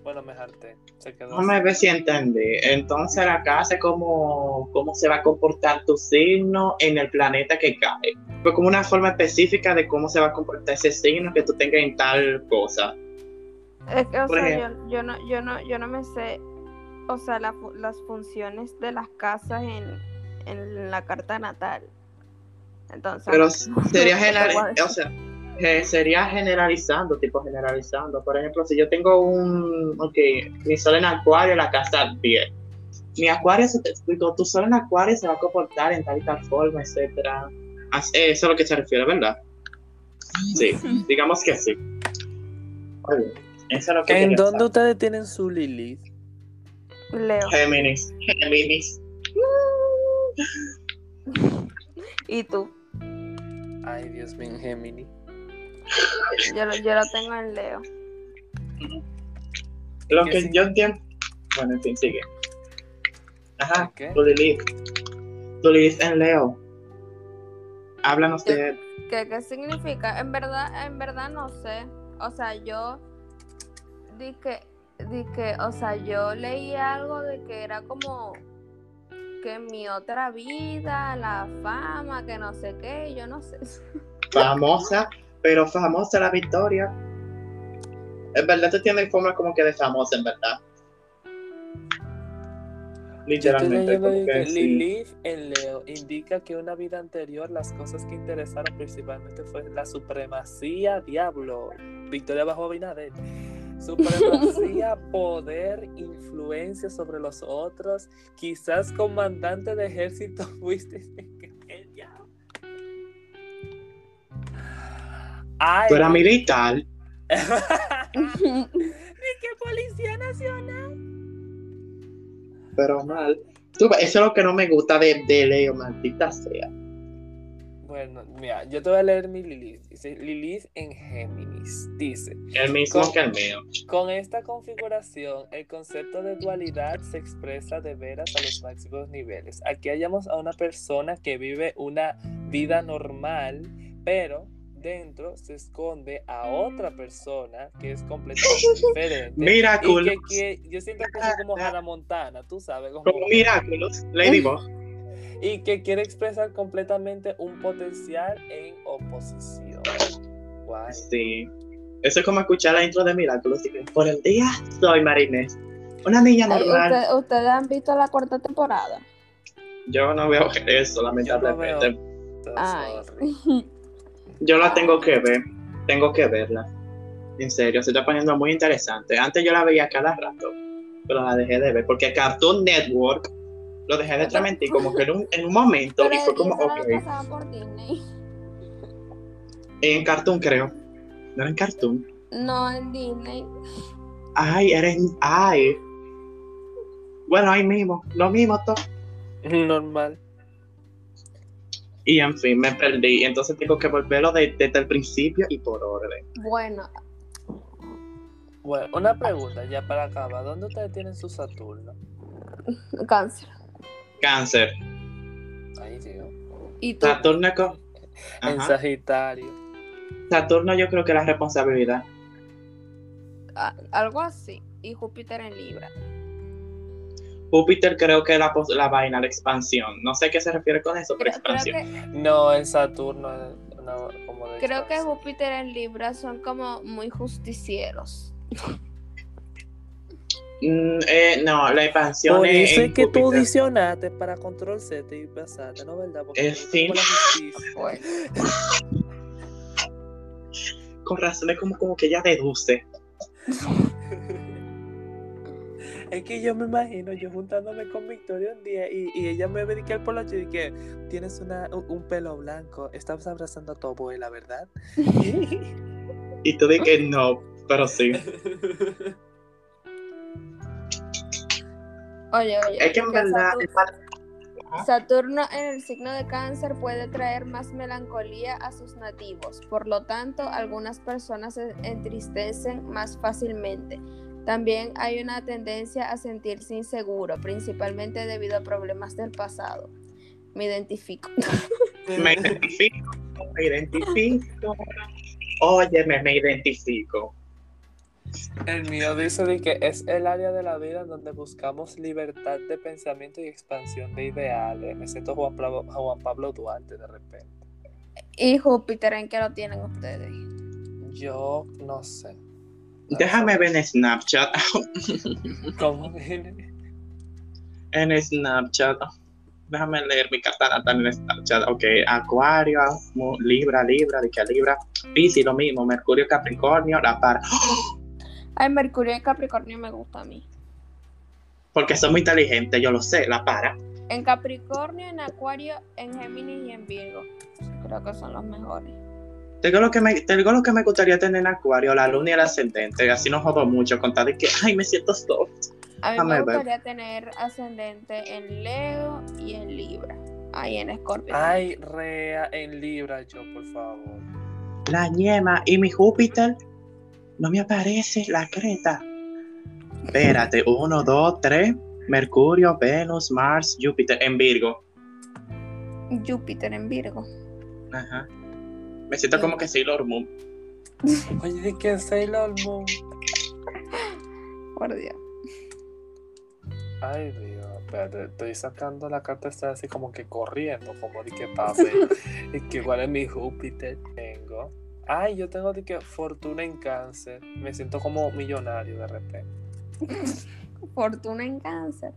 Bueno, me harté. Se quedó No me ves si entendí. Entonces la casa es como cómo se va a comportar tu signo en el planeta que cae. Fue como una forma específica de cómo se va a comportar ese signo que tú tengas en tal cosa. Es que, o Por sea, yo, yo no, yo no, yo no me sé, o sea, la las funciones de las casas en, en la carta natal. Entonces, Pero [laughs] sería, general, o sea, eh, sería generalizando, tipo generalizando. Por ejemplo, si yo tengo un, ok, mi sol en acuario, la casa 10. Mi acuario, se te explico, tu sol en acuario se va a comportar en tal y tal forma, etcétera. Eh, Eso es a lo que se refiere, ¿verdad? Sí, digamos que sí. Oye, eso es lo que ¿En dónde saber. ustedes tienen su Lilith? Leo. Géminis, Géminis. [laughs] ¿Y tú? Ay, Dios mío, en Gemini. Yo, lo- yo lo tengo en Leo. Lo ¿Qué que sí? yo entiendo. Bueno, en fin, sigue. Ajá, ¿Qué? tu Lilith. Tu Lilith en Leo. Háblanos de. ¿Qué, ¿Qué significa? En verdad, en verdad no sé. O sea, yo di di que, o sea, yo leí algo de que era como que en mi otra vida, la fama, que no sé qué, yo no sé. [laughs] famosa, pero famosa la victoria. En verdad te tiene forma como que de famosa, en verdad. Literalmente, como que que sí. Lilith en Leo indica que una vida anterior las cosas que interesaron principalmente fue la supremacía, diablo, victoria bajo Abinader, supremacía, [laughs] poder, influencia sobre los otros. Quizás comandante de ejército [laughs] fuiste ella. Ay, Tú militar. [laughs] Ni que policía nacional. Pero mal. Eso es lo que no me gusta de, de Leo, maldita sea. Bueno, mira, yo te voy a leer mi Lilith. Dice Lilith en Géminis. Dice. El mismo Con- que el mío. Con esta configuración, el concepto de dualidad se expresa de veras a los máximos niveles. Aquí hallamos a una persona que vive una vida normal, pero dentro se esconde a otra persona que es completamente [laughs] diferente. Miraculous. Y que, que- yo siento que es como Hannah Montana, tú sabes, como- Como Miraculous, Ladybug. Y que quiere expresar completamente un potencial en oposición. Guay. Sí. Eso es como escuchar la intro de Miraculous. y que, Por el día soy Marinés. Una niña normal. ¿usted- ¿Ustedes han visto la cuarta temporada? Yo no veo eso, Yo no lamentablemente. Ay. Yo la tengo que ver. Tengo que verla. En serio, se está poniendo muy interesante. Antes yo la veía cada rato, pero la dejé de ver porque Cartoon Network lo dejé de transmitir como que en un, en un momento Pero y fue como, ok, por Disney. en Cartoon creo. No era en Cartoon. No, en Disney. Ay, era en, ay. Bueno, ahí mismo, lo mismo todo. Normal. Y en fin, me perdí. Entonces tengo que volverlo de- desde el principio y por orden. Bueno, Bueno, una pregunta ya para acabar. ¿Dónde ustedes tienen su Saturno? cáncer. Cáncer. Ay, Dios. ¿Y tú? Saturno, En. Sagitario. Saturno yo creo que la responsabilidad. Algo así. Y Júpiter en Libra. Júpiter creo que la, la vaina, la expansión. No sé qué se refiere con eso, pero expansión. que, No, en Saturno. como de creo que. Júpiter en Libra son como muy justicieros. [laughs] Mm, eh, no, la expansión Por es eso es que tú Júpiter. audicionaste para control Z y pasaste, ¿no verdad? Porque Eh, sí. Bueno, Con razón es como, como que ella deduce. [laughs] Es que yo me imagino yo juntándome con Victoria un día y, y ella me ve que el poloche y que tienes una, un, un pelo blanco, estabas abrazando a tu abuela, ¿verdad? [laughs] Y tú dices que no, pero sí. [laughs] oye, oye. Es que en verdad. Satur- Saturno en el signo de cáncer puede traer más melancolía a sus nativos, por lo tanto algunas personas se entristecen más fácilmente. También hay una tendencia a sentirse inseguro, principalmente debido a problemas del pasado. Me identifico. [laughs] Me identifico, me identifico. Óyeme, me identifico. El mío dice de que es el área de la vida en donde buscamos libertad de pensamiento y expansión de ideales. Me siento Juan Pablo, Juan Pablo Duarte de repente. ¿Y Júpiter en qué lo tienen ustedes? Yo no sé. Déjame ver en Snapchat. ¿Cómo viene? En Snapchat. Déjame leer mi carta natal en Snapchat. Ok, Acuario, Libra, Libra, de que Libra. Piscis, lo mismo. Mercurio, Capricornio, la par. Ay, Mercurio en Capricornio me gusta a mí. Porque son muy inteligentes, yo lo sé, la para. En Capricornio, en Acuario, en Géminis y en Virgo. Creo que son los mejores. Te digo lo que me, te digo lo que me gustaría tener en Acuario, la luna y el ascendente. Así no jodo mucho con tal de que, ay, me siento soft. A mí Déjame me ver. gustaría tener ascendente en Leo y en Libra. Ahí en Escorpio. Ay, rea en Libra yo, por favor. La ñema y mi Júpiter. No me aparece la creta. Espérate, uno, dos, tres. Mercurio, Venus, Mars, Júpiter en Virgo. Júpiter en Virgo. Ajá. Me siento como que Sailor Moon. [laughs] Oye, ¿de qué Sailor Moon? Por Dios. Ay, Dios, espérate, estoy sacando la carta esta así como que corriendo, como de que [laughs] pase. y que igual es mi Júpiter tengo. Ay, yo tengo de que fortuna en cáncer. Me siento como millonario de repente. [laughs] Fortuna en cáncer.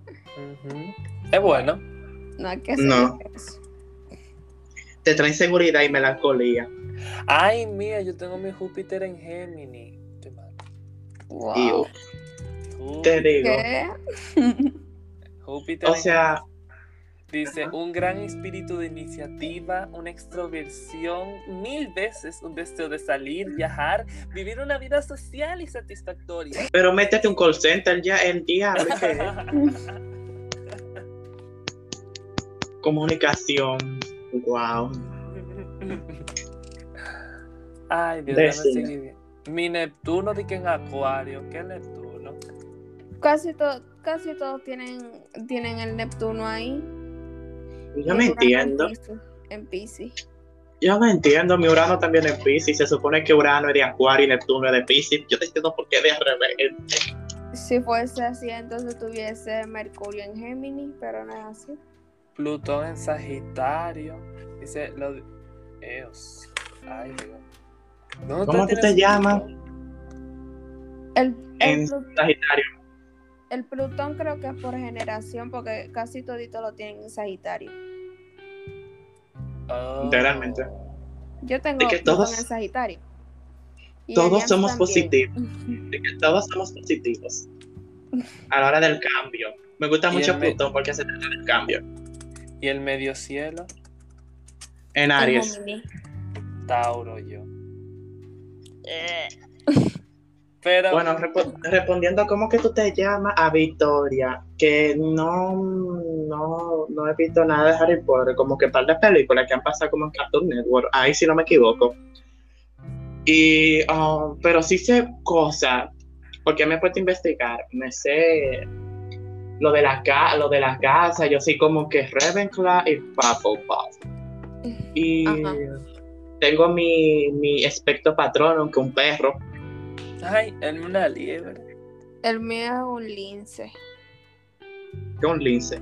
Es bueno. No hay que No. eso. Te trae inseguridad y melancolía. Ay, mira, yo tengo mi Júpiter en Géminis. Estoy mal. Wow. Te digo. ¿Qué? Júpiter O en- sea, Dice, un gran espíritu de iniciativa, una extroversión, mil veces un deseo de salir, viajar, vivir una vida social y satisfactoria. Pero métete un call center ya, el diablo. [laughs] Comunicación. Wow. Ay, Dios, seguir. Mi Neptuno di que en Acuario, ¿qué Neptuno? Casi, to- casi todos tienen, tienen el Neptuno ahí. Yo me entiendo. En Piscis. Yo me entiendo. Mi Urano también es Pisces. Se supone que Urano es de Acuario y Neptuno es de Pisces. Yo te entiendo por qué de al revés. Si fuese así, entonces tuviese Mercurio en Géminis, pero no es así. Plutón en Sagitario. Dice lo de Eos. Ay, Dios. ¿Dónde ¿Cómo tú te llamas? El, el, En Sagitario. El Plutón creo que es por generación, porque casi todito lo tienen en Sagitario. Oh. Literalmente. Yo tengo De que Plutón todos- en Sagitario. Y todos somos también. positivos. [laughs] De que todos somos positivos. A la hora del cambio. Me gusta mucho Plutón porque se trata del cambio. Y el medio cielo, En Aries. Tauro yo. [laughs] Pero Bueno, respondiendo a cómo que tú te llamas a Victoria, que no, no, no he visto nada de Harry Potter, como que par de películas que han pasado como en Cartoon Network, ahí si no me equivoco. Y, ah, pero sí sé cosas, porque me he puesto a investigar, me sé lo de la ca lo de las casas, yo soy como que Ravenclaw y Hufflepuff. Y Ajá. tengo mi, mi espectro patrono, que un perro. Ay, en una liebre, El mío es un lince. que un lince.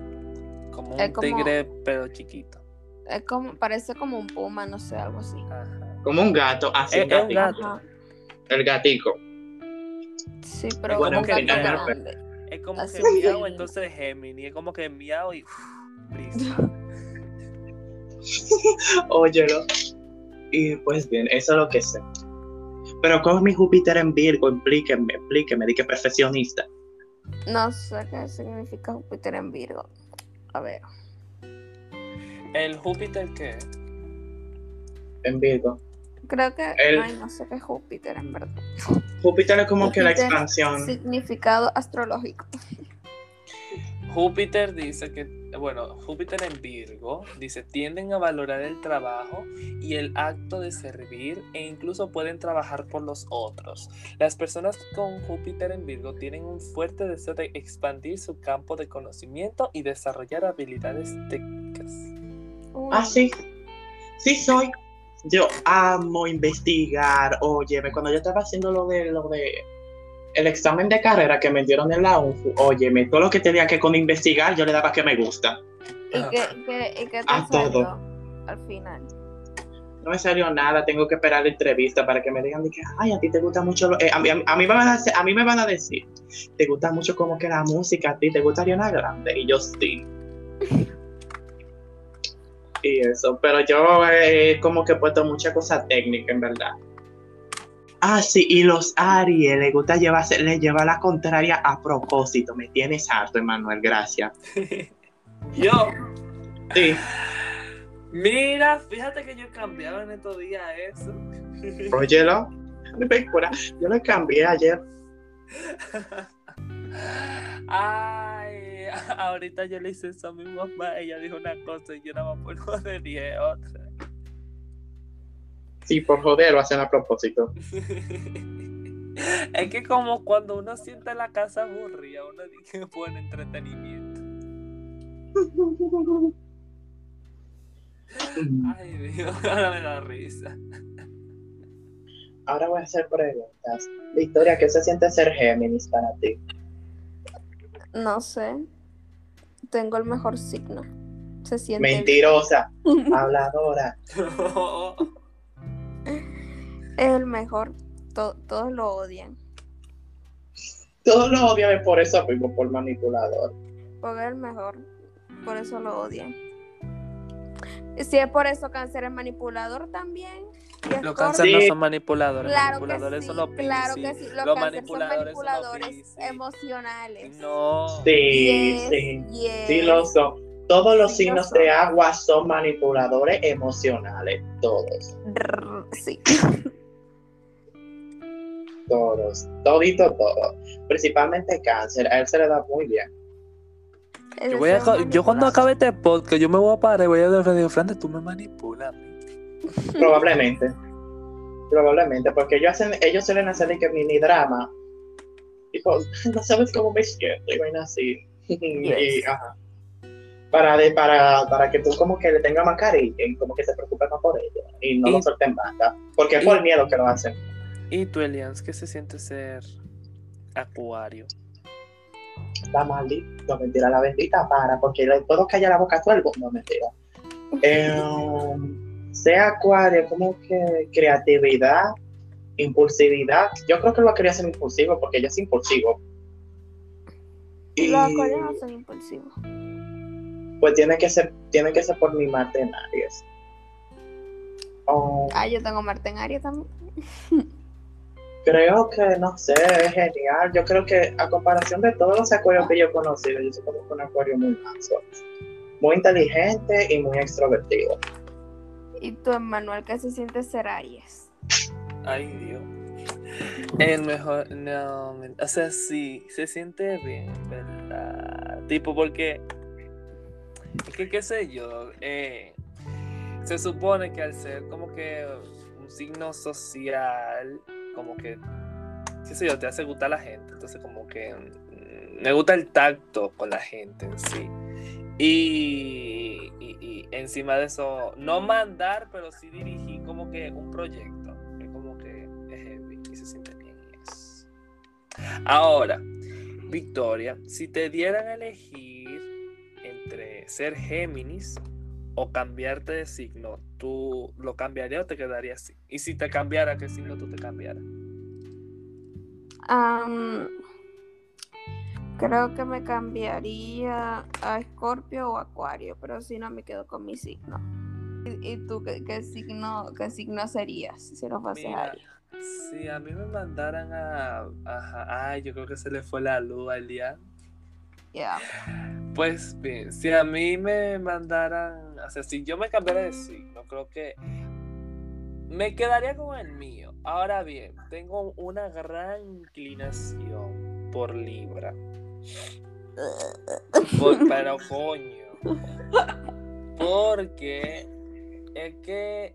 como un Es como- tigre pero chiquito. Es como, parece como un puma, no sé, algo así. Ajá. Como un gato, así Es- un es un gato. Ajá. El gatico. Sí, pero Bueno, un que gato grande. Es como Así. que miau, entonces Gemini, es como que miau y brisa. [laughs] Óyelo. Y pues bien, eso es lo que sé. Pero con mi Júpiter en Virgo, explíqueme, explíqueme, di que perfeccionista. No sé qué significa Júpiter en Virgo. A ver. El Júpiter qué? En Virgo. Creo que. El- Ay, no sé qué es Júpiter en verdad. Júpiter es como que la expansión. Significado astrológico. Júpiter dice que, bueno, Júpiter en Virgo dice, tienden a valorar el trabajo y el acto de servir e incluso pueden trabajar por los otros. Las personas con Júpiter en Virgo tienen un fuerte deseo de expandir su campo de conocimiento y desarrollar habilidades técnicas. Uy, Ah, sí. Sí soy. Yo amo investigar. Óyeme, cuando yo estaba haciendo lo de lo de el examen de carrera que me dieron en la UNFU, óyeme, todo lo que tenía que con investigar, yo le daba que me gusta. ¿Y qué, qué- y qué te A salió todo. al final? No me salió nada, tengo que esperar la entrevista para que me digan de que, ay, a ti te gusta mucho, lo- eh, a, mí, a mí- a mí me van a, hacer- a mí me van a decir, te gusta mucho como que la música, a ti te gusta Ariana Grande, y yo sí. [laughs] y eso, pero yo eh, como que he puesto mucha cosa técnica, en verdad. Ah, sí, y los Aries, les gusta llevarse, les lleva la contraria a propósito, me tienes harto, Emanuel, gracias. [laughs] Yo, Sí, mira, fíjate que yo he cambiado en estos días eso. [laughs] óyelo, yo lo cambié ayer. Ay, [laughs] ahorita yo le hice eso a mi mamá. Ella dijo una cosa y yo nada más por de 10 otra. Sí, por joder, lo hacen a propósito. [laughs] es que como cuando uno siente la casa aburrida, uno dice [laughs] buen entretenimiento. [laughs] Ay, Dios, ahora me da risa. Ahora voy a hacer preguntas. Victoria, ¿qué se siente ser Géminis para ti? No sé. Tengo el mejor signo. Se siente. Mentirosa, habladora. Es el mejor. To- todos lo odian. Todos lo odian por eso mismo, por manipulador. Porque es el mejor. Por eso lo odian. Si es por eso cáncer es manipulador también. Los cánceres no Sí. son manipuladores. Claro que manipuladores sí, son los claro que sí. Los, Los cánceres son manipuladores son los emocionales. No. Sí, Yes, sí. yes. Sí lo son. Todos los Sí, signos de agua son manipuladores emocionales, todos, Sí. [laughs] todos, todito, todo. Principalmente cáncer, a él se le da muy bien. Yo, voy a yo cuando acabe este podcast, yo me voy a parar y voy a decir, de frente, tú me manipulas. a mí". Probablemente. Probablemente, porque ellos hacen, ellos suelen hacer que mini drama. Tipo, [laughs] no sabes cómo me siento, y vaina así. [laughs] Y, Yes. ajá. Para, de, para, para que tú como que le tengas más cariño y como que te preocupes más por ellos y no Y- lo suelten banda. Porque es por y- miedo que lo hacen. ¿Y tú, Elians, qué se siente ser acuario? La maldita, no mentira, la bendita para, porque le puedo callar la boca el mundo, mentira. Eh, sea acuario, como que creatividad, impulsividad. Yo creo que lo quería ser impulsivo porque ella es impulsivo. Y Los acuarios no son impulsivos. pues tiene que ser, tiene que ser por mi Marte en Aries. Oh, Ah, yo tengo Marte en Aries también. [laughs] creo que, no sé, es genial. Yo creo que a comparación de todos los acuarios que yo he conocido, yo como que un acuario muy manso. Muy inteligente y muy extrovertido. ¿Y tú, Emmanuel, qué se siente ser Aries? Ay, Dios. El mejor, no, o sea, sí, se siente bien, ¿verdad? Tipo, porque, es que, qué sé yo, eh, se supone que al ser como que un signo social, como que, qué sé yo, te hace gustar la gente, entonces como que mm, me gusta el tacto con la gente en sí. Y, y- encima de eso, no mandar, pero sí dirigir como que un proyecto. Es como que es heavy y se siente bien eso. Ahora, Victoria, si te dieran a elegir entre ser Géminis o cambiarte de signo, ¿tú lo cambiarías o te quedarías así? Y si te cambiara, ¿qué signo tú te cambiaras? Am, creo que me cambiaría a Escorpio o Acuario, pero si no me quedo con mi signo. ¿Y, y tú qué, qué signo qué signo serías si no fuese? Si a mí me mandaran a... Ajá, ay, yo creo que se le fue la luz al día. Ya. Pues bien, si a mí me mandaran, o sea, si yo me cambiara de signo, creo que me quedaría con el mío. Ahora bien, tengo una gran inclinación por Libra. Por- pero coño. Porque es que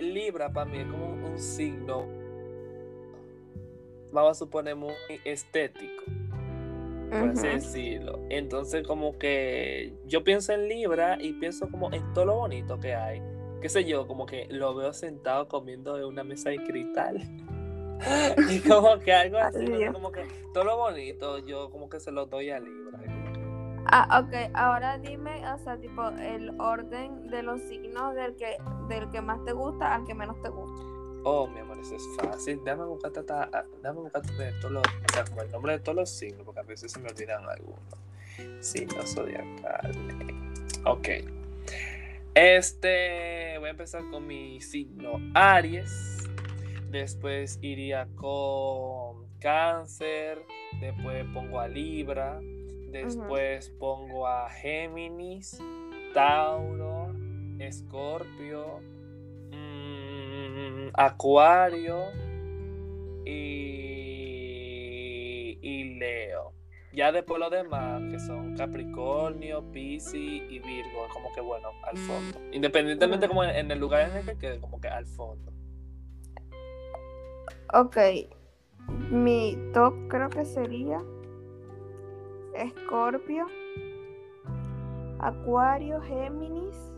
Libra para mí es como un signo, vamos a suponer, muy estético por así decirlo. Entonces, como que yo pienso en Libra y pienso como en todo lo bonito que hay. Qué sé yo, como que lo veo sentado comiendo en una mesa de cristal. [laughs] y como que algo así, no como que todo lo bonito, yo como que se lo doy a Libra. Ah, ok, ahora dime, o sea, tipo, el orden de los signos del que, del que más te gusta al que menos te gusta. Oh, mi amor, eso es fácil. Déjame buscarte, hasta- ah, déjame buscarte de todos los, o sea, como el nombre de todos los signos, porque a veces se me olvidan algunos. Signos zodiacales. Ok. Este, voy a empezar con mi signo Aries. Después iría con Cáncer. Después pongo a Libra. Después pongo a Géminis, Tauro, Escorpio, mm, Acuario y, Leo. Ya después lo demás, que son Capricornio, Piscis y Virgo, como que bueno, al fondo. Independientemente como en el lugar en el que quede, como que al fondo. Ok, mi top creo que sería Escorpio, Acuario, Géminis,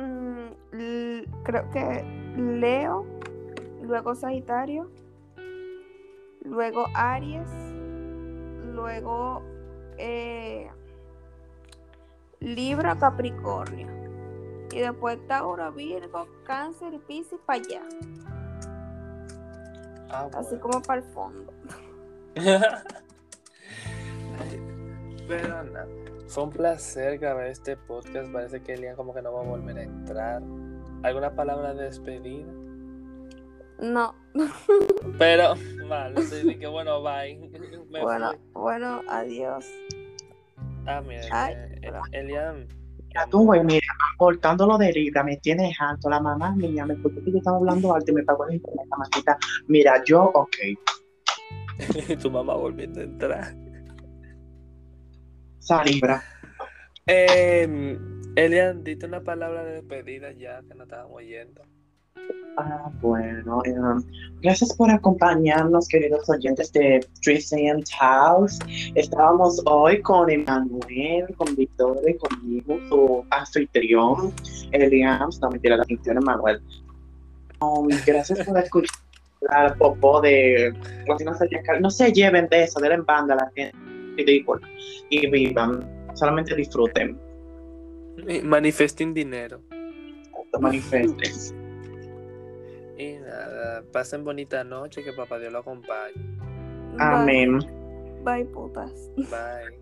mm, creo que Leo, luego Sagitario, luego Aries, luego eh, Libra, Capricornio. Y después Tauro, Virgo, Cáncer y Piscis para allá. Ah, Así como para el fondo. [laughs] Pero nada, fue un placer grabar este podcast. Parece que Elian como que no va a volver a entrar. ¿Alguna palabra de despedida? No. Pero, [laughs] malo, sí, que bueno, bye. [laughs] Me Bueno, fui. bueno, adiós. Ah, mira, Ay, eh, pero- Elian. Ya tú, güey, mira, cortándolo de herida, me tienes alto. La mamá mía me escuchó que yo estaba hablando alto y me pagó el internet, mamacita. Mira, yo, ok. [laughs] tu mamá volviendo a entrar. Salibra. Eh, Elian, dite una palabra de despedida ya que no estábamos oyendo. Ah, bueno, eh, gracias por acompañarnos, queridos oyentes de 3AM House. Estábamos hoy con Emanuel, con Victoria y conmigo, su anfitrión, Eliam, no mentira, la anfitrión Emanuel. Um, gracias por escuchar la popó de. No se, no se lleven de eso, denle en banda a la gente ridícula y vivan, solamente disfruten, Y Manifesting dinero. manifiesten. [laughs] Y nada, pasen bonita noche, que papá Dios lo acompañe. Amén. Bye, putas. Bye.